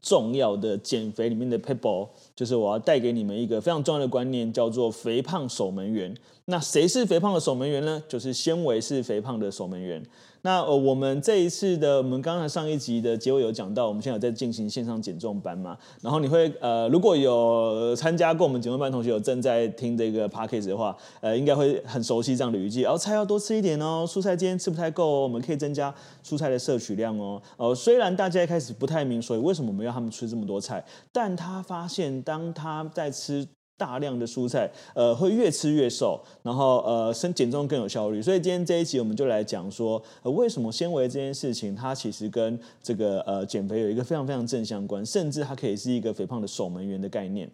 重要的减肥里面的 people，。就是我要带给你们一个非常重要的观念，叫做“肥胖守门员”。那谁是肥胖的守门员呢？就是纤维是肥胖的守门员。那呃，我们这一次的，我们刚才上一集的结尾有讲到，我们现在有在进行线上减重班嘛。然后你会呃，如果有参加过我们减重班同学有正在听这个 podcast 的话，呃，应该会很熟悉这样的语气。哦，菜要多吃一点哦，蔬菜今天吃不太够哦，我们可以增加蔬菜的摄取量哦。呃，虽然大家一开始不太明，所以为什么我们要他们吃这么多菜？但他发现，当他在吃。大量的蔬菜，呃，会越吃越瘦，然后呃，生减重更有效率。所以今天这一集我们就来讲说，呃，为什么纤维这件事情，它其实跟这个呃减肥有一个非常非常正相关，甚至它可以是一个肥胖的守门员的概念。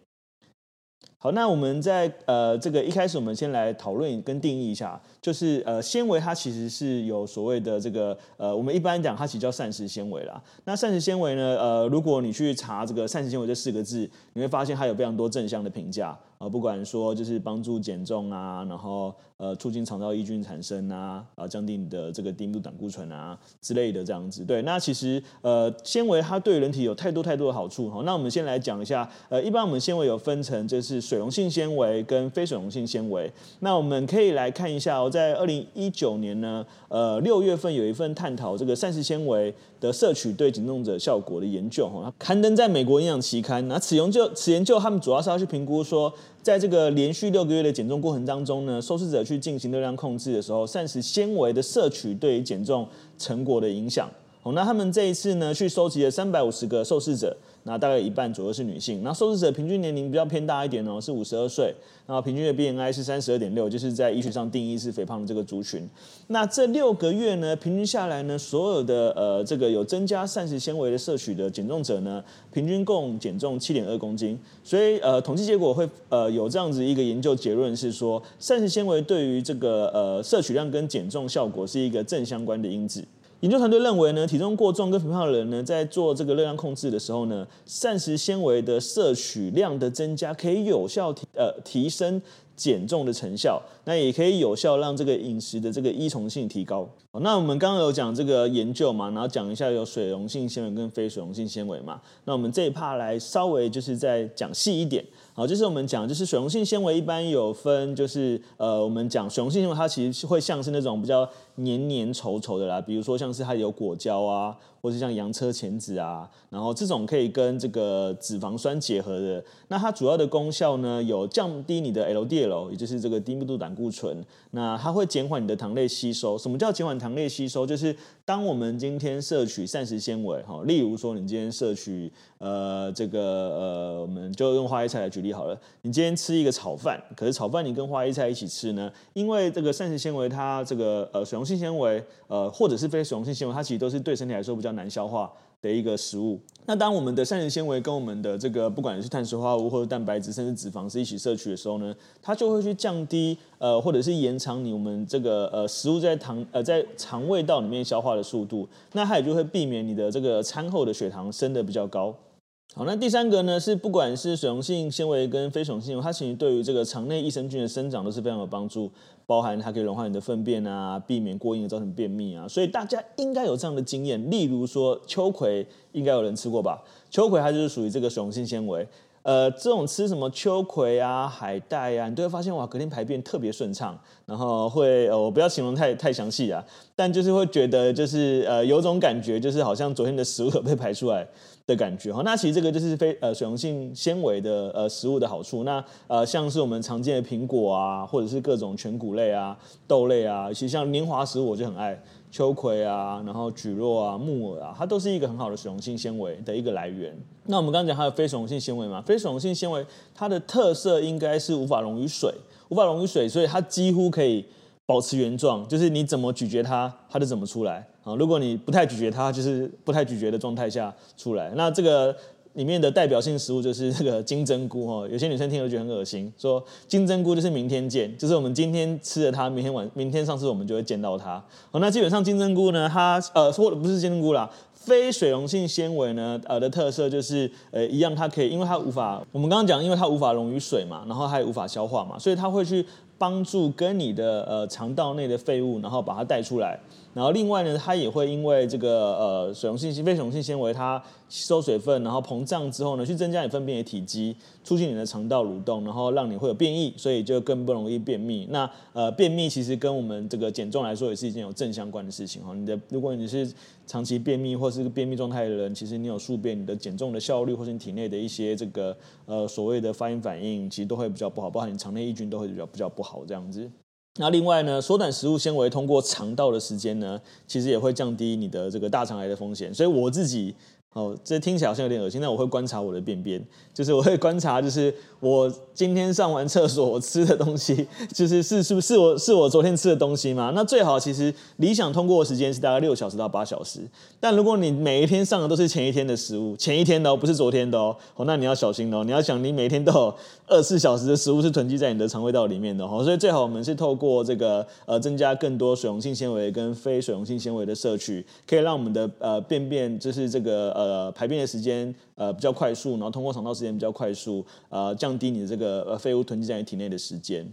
好，那我们在呃这个一开始，我们先来讨论跟定义一下，就是呃纤维它其实是有所谓的这个呃我们一般讲它其实叫膳食纤维啦。那膳食纤维呢，呃如果你去查这个膳食纤维这四个字，你会发现它有非常多正向的评价啊，不管说就是帮助减重啊，然后呃促进肠道益菌产生啊，啊降低你的这个低密度胆固醇啊之类的这样子。对，那其实呃纤维它对人体有太多太多的好处。好，那我们先来讲一下，呃一般我们纤维有分成就是水溶性纤维跟非水溶性纤维，那我们可以来看一下哦，在二零一九年呢，呃六月份有一份探讨这个膳食纤维的摄取对减重者效果的研究，哈，刊登在美国营养期刊。那此研究此研究他们主要是要去评估说，在这个连续六个月的减重过程当中呢，受试者去进行热量控制的时候，膳食纤维的摄取对于减重成果的影响。哦，那他们这一次呢，去收集了三百五十个受试者。那大概一半左右是女性，那受试者平均年龄比较偏大一点哦，是五十二岁，然后平均的 BMI 是三十二点六，就是在医学上定义是肥胖的这个族群。那这六个月呢，平均下来呢，所有的呃这个有增加膳食纤维的摄取的减重者呢，平均共减重七点二公斤。所以呃统计结果会呃有这样子一个研究结论是说，膳食纤维对于这个呃摄取量跟减重效果是一个正相关的因子。研究团队认为呢，体重过重跟肥胖的人呢，在做这个热量控制的时候呢，膳食纤维的摄取量的增加，可以有效提呃提升减重的成效，那也可以有效让这个饮食的这个依从性提高。那我们刚刚有讲这个研究嘛，然后讲一下有水溶性纤维跟非水溶性纤维嘛，那我们这一趴来稍微就是再讲细一点。好，就是我们讲，就是水溶性纤维一般有分，就是呃，我们讲水溶性纤维，它其实会像是那种比较黏黏稠稠的啦，比如说像是它有果胶啊，或是像洋车前子啊，然后这种可以跟这个脂肪酸结合的，那它主要的功效呢，有降低你的 LDL，也就是这个低密度胆固醇，那它会减缓你的糖类吸收。什么叫减缓糖类吸收？就是当我们今天摄取膳食纤维，哈，例如说你今天摄取呃这个呃，我们就用花椰菜来举例。好了，你今天吃一个炒饭，可是炒饭你跟花椰菜一起吃呢？因为这个膳食纤维它这个呃水溶性纤维呃或者是非水溶性纤维，它其实都是对身体来说比较难消化的一个食物。那当我们的膳食纤维跟我们的这个不管是碳水化合物或者蛋白质甚至脂肪是一起摄取的时候呢，它就会去降低呃或者是延长你我们这个呃食物在肠呃在肠胃道里面消化的速度，那它也就会避免你的这个餐后的血糖升得比较高。好，那第三个呢是，不管是水溶性纤维跟非水溶性纤维，它其实对于这个肠内益生菌的生长都是非常有帮助，包含它可以融化你的粪便啊，避免过硬造成便秘啊。所以大家应该有这样的经验，例如说秋葵，应该有人吃过吧？秋葵它就是属于这个水溶性纤维。呃，这种吃什么秋葵啊、海带啊，你都会发现哇，隔天排便特别顺畅，然后会呃，我不要形容太太详细啊，但就是会觉得就是呃，有种感觉，就是好像昨天的食物有被排出来的感觉哈。那其实这个就是非呃水溶性纤维的呃食物的好处。那呃，像是我们常见的苹果啊，或者是各种全谷类啊、豆类啊，其实像年华食物我就很爱。秋葵啊，然后蒟蒻啊、木耳啊，它都是一个很好的水溶性纤维的一个来源。那我们刚刚讲还有非水溶性纤维嘛？非水溶性纤维它的特色应该是无法溶于水，无法溶于水，所以它几乎可以保持原状，就是你怎么咀嚼它，它就怎么出来啊。如果你不太咀嚼它，就是不太咀嚼的状态下出来。那这个里面的代表性食物就是这个金针菇哦，有些女生听了觉得很恶心，说金针菇就是明天见，就是我们今天吃了它，明天晚明天上次我们就会见到它。好，那基本上金针菇呢，它呃说的不是金针菇啦，非水溶性纤维呢，呃的特色就是呃一样，它可以因为它无法，我们刚刚讲，因为它无法溶于水嘛，然后它也无法消化嘛，所以它会去帮助跟你的呃肠道内的废物，然后把它带出来。然后另外呢，它也会因为这个呃水溶性非水溶性纤维，它吸收水分，然后膨胀之后呢，去增加你粪便的体积，促进你的肠道蠕动，然后让你会有便意，所以就更不容易便秘。那呃便秘其实跟我们这个减重来说也是一件有正相关的事情哈。你的如果你是长期便秘或是便秘状态的人，其实你有宿便，你的减重的效率或是你体内的一些这个呃所谓的发炎反应，其实都会比较不好，包含你肠内抑菌都会比较比较不好这样子。那另外呢，缩短食物纤维通过肠道的时间呢，其实也会降低你的这个大肠癌的风险。所以我自己。哦，这听起来好像有点恶心。但我会观察我的便便，就是我会观察，就是我今天上完厕所，我吃的东西，就是是是不是我是我昨天吃的东西吗？那最好其实理想通过的时间是大概六小时到八小时。但如果你每一天上的都是前一天的食物，前一天的哦，不是昨天的哦，哦，那你要小心哦。你要想，你每天都有 二十四小时的食物是囤积在你的肠胃道里面的哦。所以最好我们是透过这个呃增加更多水溶性纤维跟非水溶性纤维的摄取，可以让我们的呃便便就是这个呃。呃，排便的时间呃比较快速，然后通过肠道时间比较快速，呃，降低你的这个呃废物囤积在你体内的时间。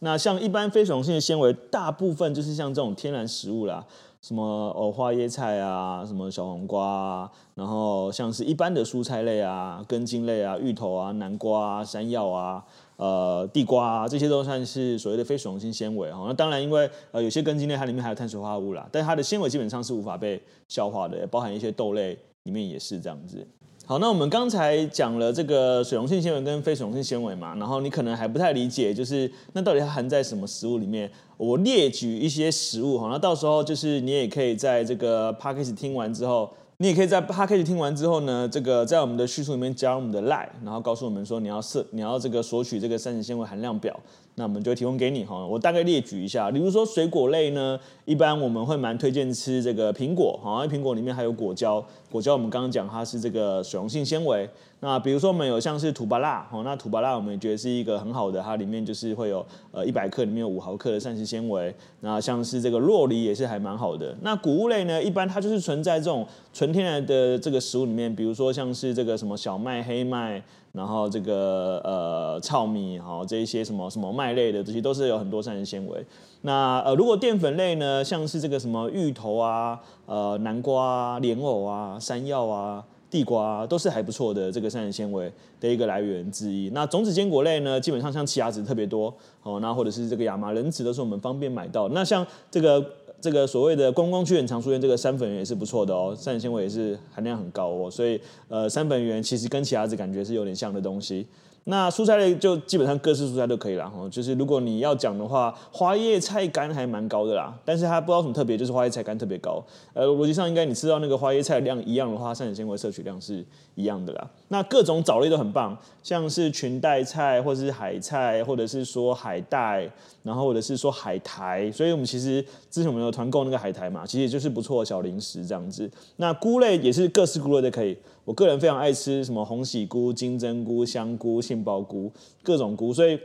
那像一般非水溶性的纤维，大部分就是像这种天然食物啦，什么哦花椰菜啊，什么小黄瓜啊，然后像是一般的蔬菜类啊，根茎类啊，芋头啊，南瓜啊，山药啊，呃，地瓜啊，这些都算是所谓的非水溶性纤维哈。那当然，因为呃有些根茎类它里面还有碳水化合物啦，但它的纤维基本上是无法被消化的，包含一些豆类。里面也是这样子。好，那我们刚才讲了这个水溶性纤维跟非水溶性纤维嘛，然后你可能还不太理解，就是那到底它含在什么食物里面？我列举一些食物哈，那到时候就是你也可以在这个 p a c k a g e 听完之后，你也可以在 podcast 听完之后呢，这个在我们的叙述里面加入我们的 line，然后告诉我们说你要设你要这个索取这个膳食纤维含量表。那我们就提供给你哈，我大概列举一下，比如说水果类呢，一般我们会蛮推荐吃这个苹果，哈，因为苹果里面还有果胶，果胶我们刚刚讲它是这个水溶性纤维。那比如说我们有像是土芭乐，哈，那土巴辣我们也觉得是一个很好的，它里面就是会有呃一百克里面有五毫克的膳食纤维。那像是这个洛梨也是还蛮好的。那谷物类呢，一般它就是存在这种纯天然的这个食物里面，比如说像是这个什么小麦、黑麦。然后这个呃糙米哈，这一些什么什么麦类的这些都是有很多膳食纤维。那呃如果淀粉类呢，像是这个什么芋头啊、呃南瓜啊、莲藕啊、山药啊、地瓜，都是还不错的这个膳食纤维的一个来源之一。那种子坚果类呢，基本上像奇亚籽特别多哦，那或者是这个亚麻仁籽都是我们方便买到。那像这个。这个所谓的观光区很常出现，这个山粉圆也是不错的哦，膳食纤维也是含量很高哦，所以呃，山粉圆其实跟奇亚籽感觉是有点像的东西。那蔬菜类就基本上各式蔬菜都可以啦，哈，就是如果你要讲的话，花椰菜干还蛮高的啦，但是它不知道什么特别，就是花椰菜干特别高。呃，逻辑上应该你吃到那个花椰菜量一样的话，膳食纤维摄取量是一样的啦。那各种藻类都很棒，像是裙带菜或者是海菜，或者是说海带，然后或者是说海苔，所以我们其实之前我们有团购那个海苔嘛，其实也就是不错的小零食这样子。那菇类也是各式菇类都可以。我个人非常爱吃什么红喜菇、金针菇、香菇、杏鲍菇，各种菇。所以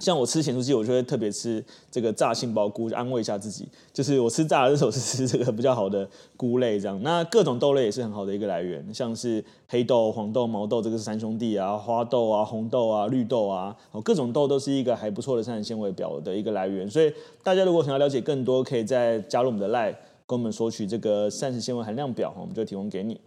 像我吃咸酥鸡，我就会特别吃这个炸杏鲍菇，安慰一下自己。就是我吃炸的时候是吃这个比较好的菇类这样。那各种豆类也是很好的一个来源，像是黑豆、黄豆、毛豆，这个是三兄弟啊，花豆啊、红豆啊、绿豆啊，各种豆都是一个还不错的膳食纤维表的一个来源。所以大家如果想要了解更多，可以再加入我们的 LINE，跟我们索取这个膳食纤维含量表，我们就提供给你。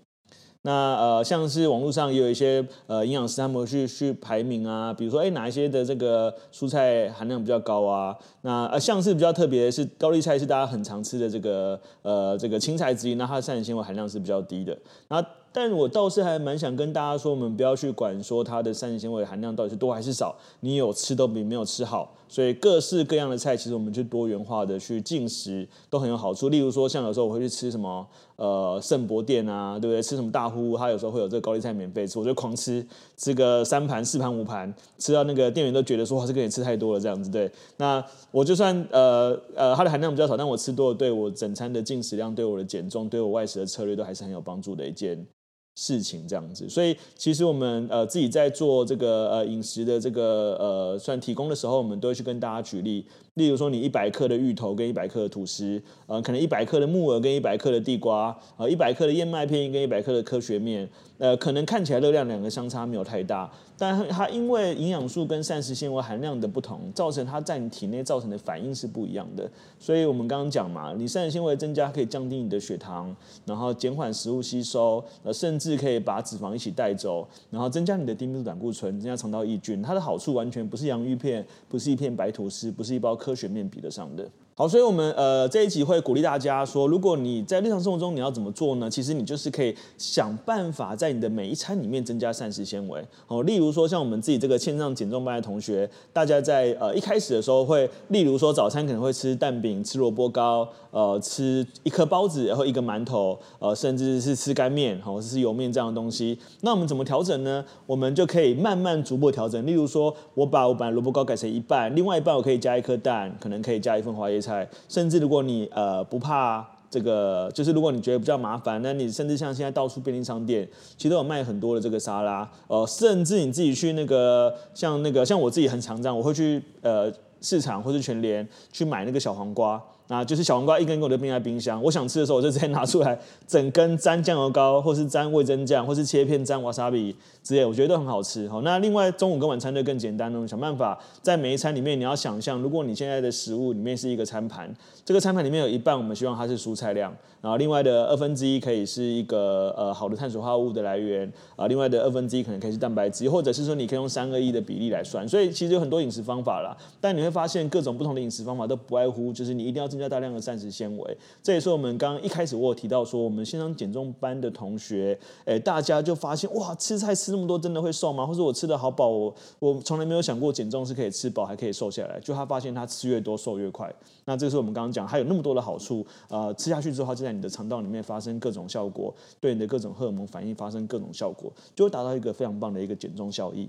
那呃，像是网络上也有一些呃营养师，他们去去排名啊，比如说哎哪一些的这个蔬菜含量比较高啊？那呃像是比较特别的是高丽菜是大家很常吃的这个呃这个青菜之一，那它的膳食纤维含量是比较低的。那但我倒是还蛮想跟大家说，我们不要去管说它的膳食纤维含量到底是多还是少，你有吃都比没有吃好。所以各式各样的菜，其实我们去多元化的去进食都很有好处。例如说，像有时候我会去吃什么呃圣博店啊，对不对？吃什么大呼，它有时候会有这个高丽菜免费吃，我就狂吃，吃个三盘、四盘、五盘，吃到那个店员都觉得说哇，这个也吃太多了这样子。对，那我就算呃呃它的含量比较少，但我吃多了，对我整餐的进食量、对我的减重、对我外食的策略都还是很有帮助的一件。事情这样子，所以其实我们呃自己在做这个呃饮食的这个呃算提供的时候，我们都会去跟大家举例，例如说你一百克的芋头跟一百克的吐司，呃可能一百克的木耳跟一百克的地瓜，呃一百克的燕麦片跟一百克的科学面，呃可能看起来热量两个相差没有太大，但它因为营养素跟膳食纤维含量的不同，造成它在你体内造成的反应是不一样的。所以我们刚刚讲嘛，你膳食纤维增加可以降低你的血糖，然后减缓食物吸收，呃甚至可以把脂肪一起带走，然后增加你的低密度胆固醇，增加肠道益菌。它的好处完全不是洋芋片，不是一片白吐司，不是一包科学面比得上的。好，所以我们呃这一集会鼓励大家说，如果你在日常生活中你要怎么做呢？其实你就是可以想办法在你的每一餐里面增加膳食纤维。哦，例如说像我们自己这个线上减重班的同学，大家在呃一开始的时候会，例如说早餐可能会吃蛋饼、吃萝卜糕，呃，吃一颗包子，然后一个馒头，呃，甚至是吃干面，或者是油面这样的东西。那我们怎么调整呢？我们就可以慢慢逐步调整。例如说，我把我把萝卜糕改成一半，另外一半我可以加一颗蛋，可能可以加一份花椰。甚至如果你呃不怕这个，就是如果你觉得比较麻烦，那你甚至像现在到处便利商店，其实都有卖很多的这个沙拉，呃，甚至你自己去那个像那个像我自己很常这样，我会去呃市场或是全联去买那个小黄瓜。啊，就是小黄瓜一根一根我就冰在冰箱，我想吃的时候我就直接拿出来，整根沾酱油膏，或是沾味增酱，或是切片沾瓦萨比之类，我觉得都很好吃。好，那另外中午跟晚餐就更简单了，想办法在每一餐里面，你要想象，如果你现在的食物里面是一个餐盘，这个餐盘里面有一半我们希望它是蔬菜量，然后另外的二分之一可以是一个呃好的碳水化合物的来源，啊，另外的二分之一可能可以是蛋白质，或者是说你可以用三二一的比例来算。所以其实有很多饮食方法啦，但你会发现各种不同的饮食方法都不外乎就是你一定要。增加大量的膳食纤维，这也是我们刚刚一开始我有提到说，我们线上减重班的同学，哎，大家就发现哇，吃菜吃那么多真的会瘦吗？或者我吃得好饱，我我从来没有想过减重是可以吃饱还可以瘦下来，就他发现他吃越多瘦越快。那这是我们刚刚讲，还有那么多的好处，呃，吃下去之后就在你的肠道里面发生各种效果，对你的各种荷尔蒙反应发生各种效果，就会达到一个非常棒的一个减重效益。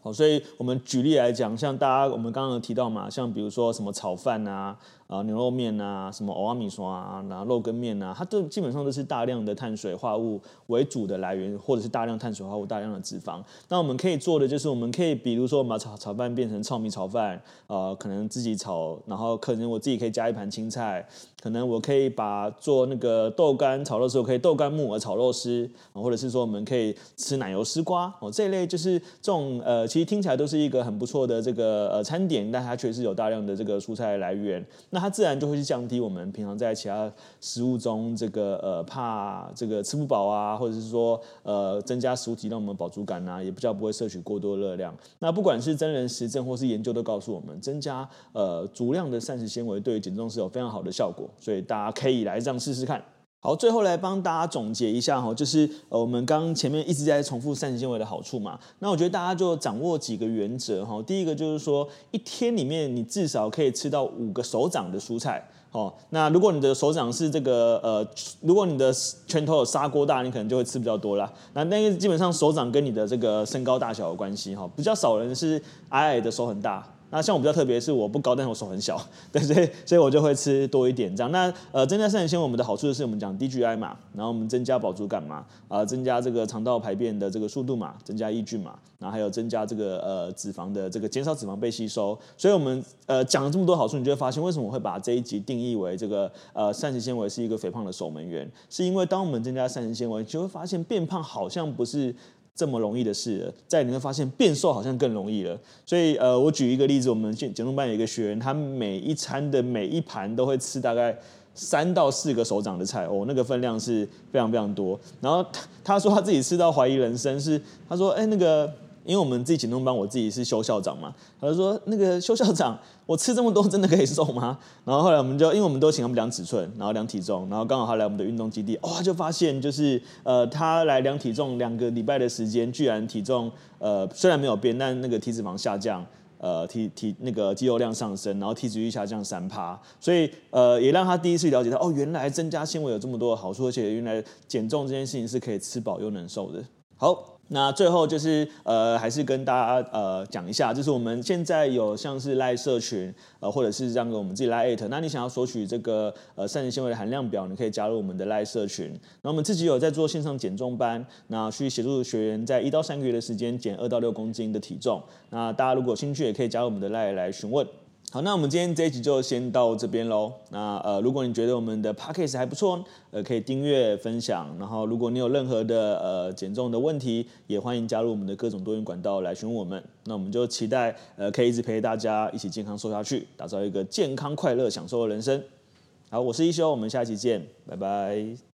好，所以我们举例来讲，像大家我们刚刚有提到嘛，像比如说什么炒饭啊。啊，牛肉面啊，什么蚵仔面线啊，然后肉羹面啊，它都基本上都是大量的碳水化合物为主的来源，或者是大量碳水化合物、大量的脂肪。那我们可以做的就是，我们可以比如说，把炒炒饭变成糙米炒饭，呃，可能自己炒，然后可能我自己可以加一盘青菜，可能我可以把做那个豆干炒肉丝，我可以豆干木耳炒肉丝，或者是说我们可以吃奶油丝瓜哦，这一类就是这种呃，其实听起来都是一个很不错的这个呃餐点，但它确实有大量的这个蔬菜来源。那它自然就会去降低我们平常在其他食物中这个呃怕这个吃不饱啊，或者是说呃增加食物体让我们饱足感呐，也比较不会摄取过多热量。那不管是真人实证或是研究都告诉我们，增加呃足量的膳食纤维对于减重是有非常好的效果，所以大家可以来这样试试看。好，最后来帮大家总结一下哈，就是呃，我们刚前面一直在重复膳食纤维的好处嘛。那我觉得大家就掌握几个原则哈。第一个就是说，一天里面你至少可以吃到五个手掌的蔬菜。哦，那如果你的手掌是这个呃，如果你的拳头有砂锅大，你可能就会吃比较多啦。那那个基本上手掌跟你的这个身高大小有关系哈，比较少人是矮矮的手很大。那像我比较特别，是我不高，但是我手很小，对，所以所以我就会吃多一点这样。那呃，增加膳食纤维，我们的好处就是我们讲低 GI 嘛，然后我们增加饱足感嘛，啊、呃，增加这个肠道排便的这个速度嘛，增加抑菌嘛，然后还有增加这个呃脂肪的这个减少脂肪被吸收。所以我们呃讲了这么多好处，你就会发现为什么我会把这一集定义为这个呃膳食纤维是一个肥胖的守门员，是因为当我们增加膳食纤维，就会发现变胖好像不是。这么容易的事，在你会发现变瘦好像更容易了。所以，呃，我举一个例子，我们减减重班有一个学员，他每一餐的每一盘都会吃大概三到四个手掌的菜，哦，那个分量是非常非常多。然后他他说他自己吃到怀疑人生，是他说，哎，那个。因为我们自己减重班，我自己是修校长嘛，他就说那个修校长，我吃这么多真的可以瘦吗？然后后来我们就，因为我们都请他们量尺寸，然后量体重，然后刚好他来我们的运动基地，哇，就发现就是呃，他来量体重两个礼拜的时间，居然体重呃虽然没有变，但那个体脂肪下降，呃体体那个肌肉量上升，然后体脂率下降三趴，所以呃也让他第一次了解到哦，原来增加纤维有这么多的好处，而且原来减重这件事情是可以吃饱又能瘦的。好。那最后就是呃，还是跟大家呃讲一下，就是我们现在有像是赖社群，呃，或者是这样个我们自己赖艾特，那你想要索取这个呃膳食纤维的含量表，你可以加入我们的赖社群。那我们自己有在做线上减重班，那去协助学员在一到三个月的时间减二到六公斤的体重。那大家如果有兴趣，也可以加入我们的赖来询问。好，那我们今天这一集就先到这边喽。那呃，如果你觉得我们的 podcast 还不错，呃，可以订阅分享。然后，如果你有任何的呃减重的问题，也欢迎加入我们的各种多元管道来询问我们。那我们就期待呃，可以一直陪大家一起健康瘦下去，打造一个健康快乐享受的人生。好，我是一休，我们下期见，拜拜。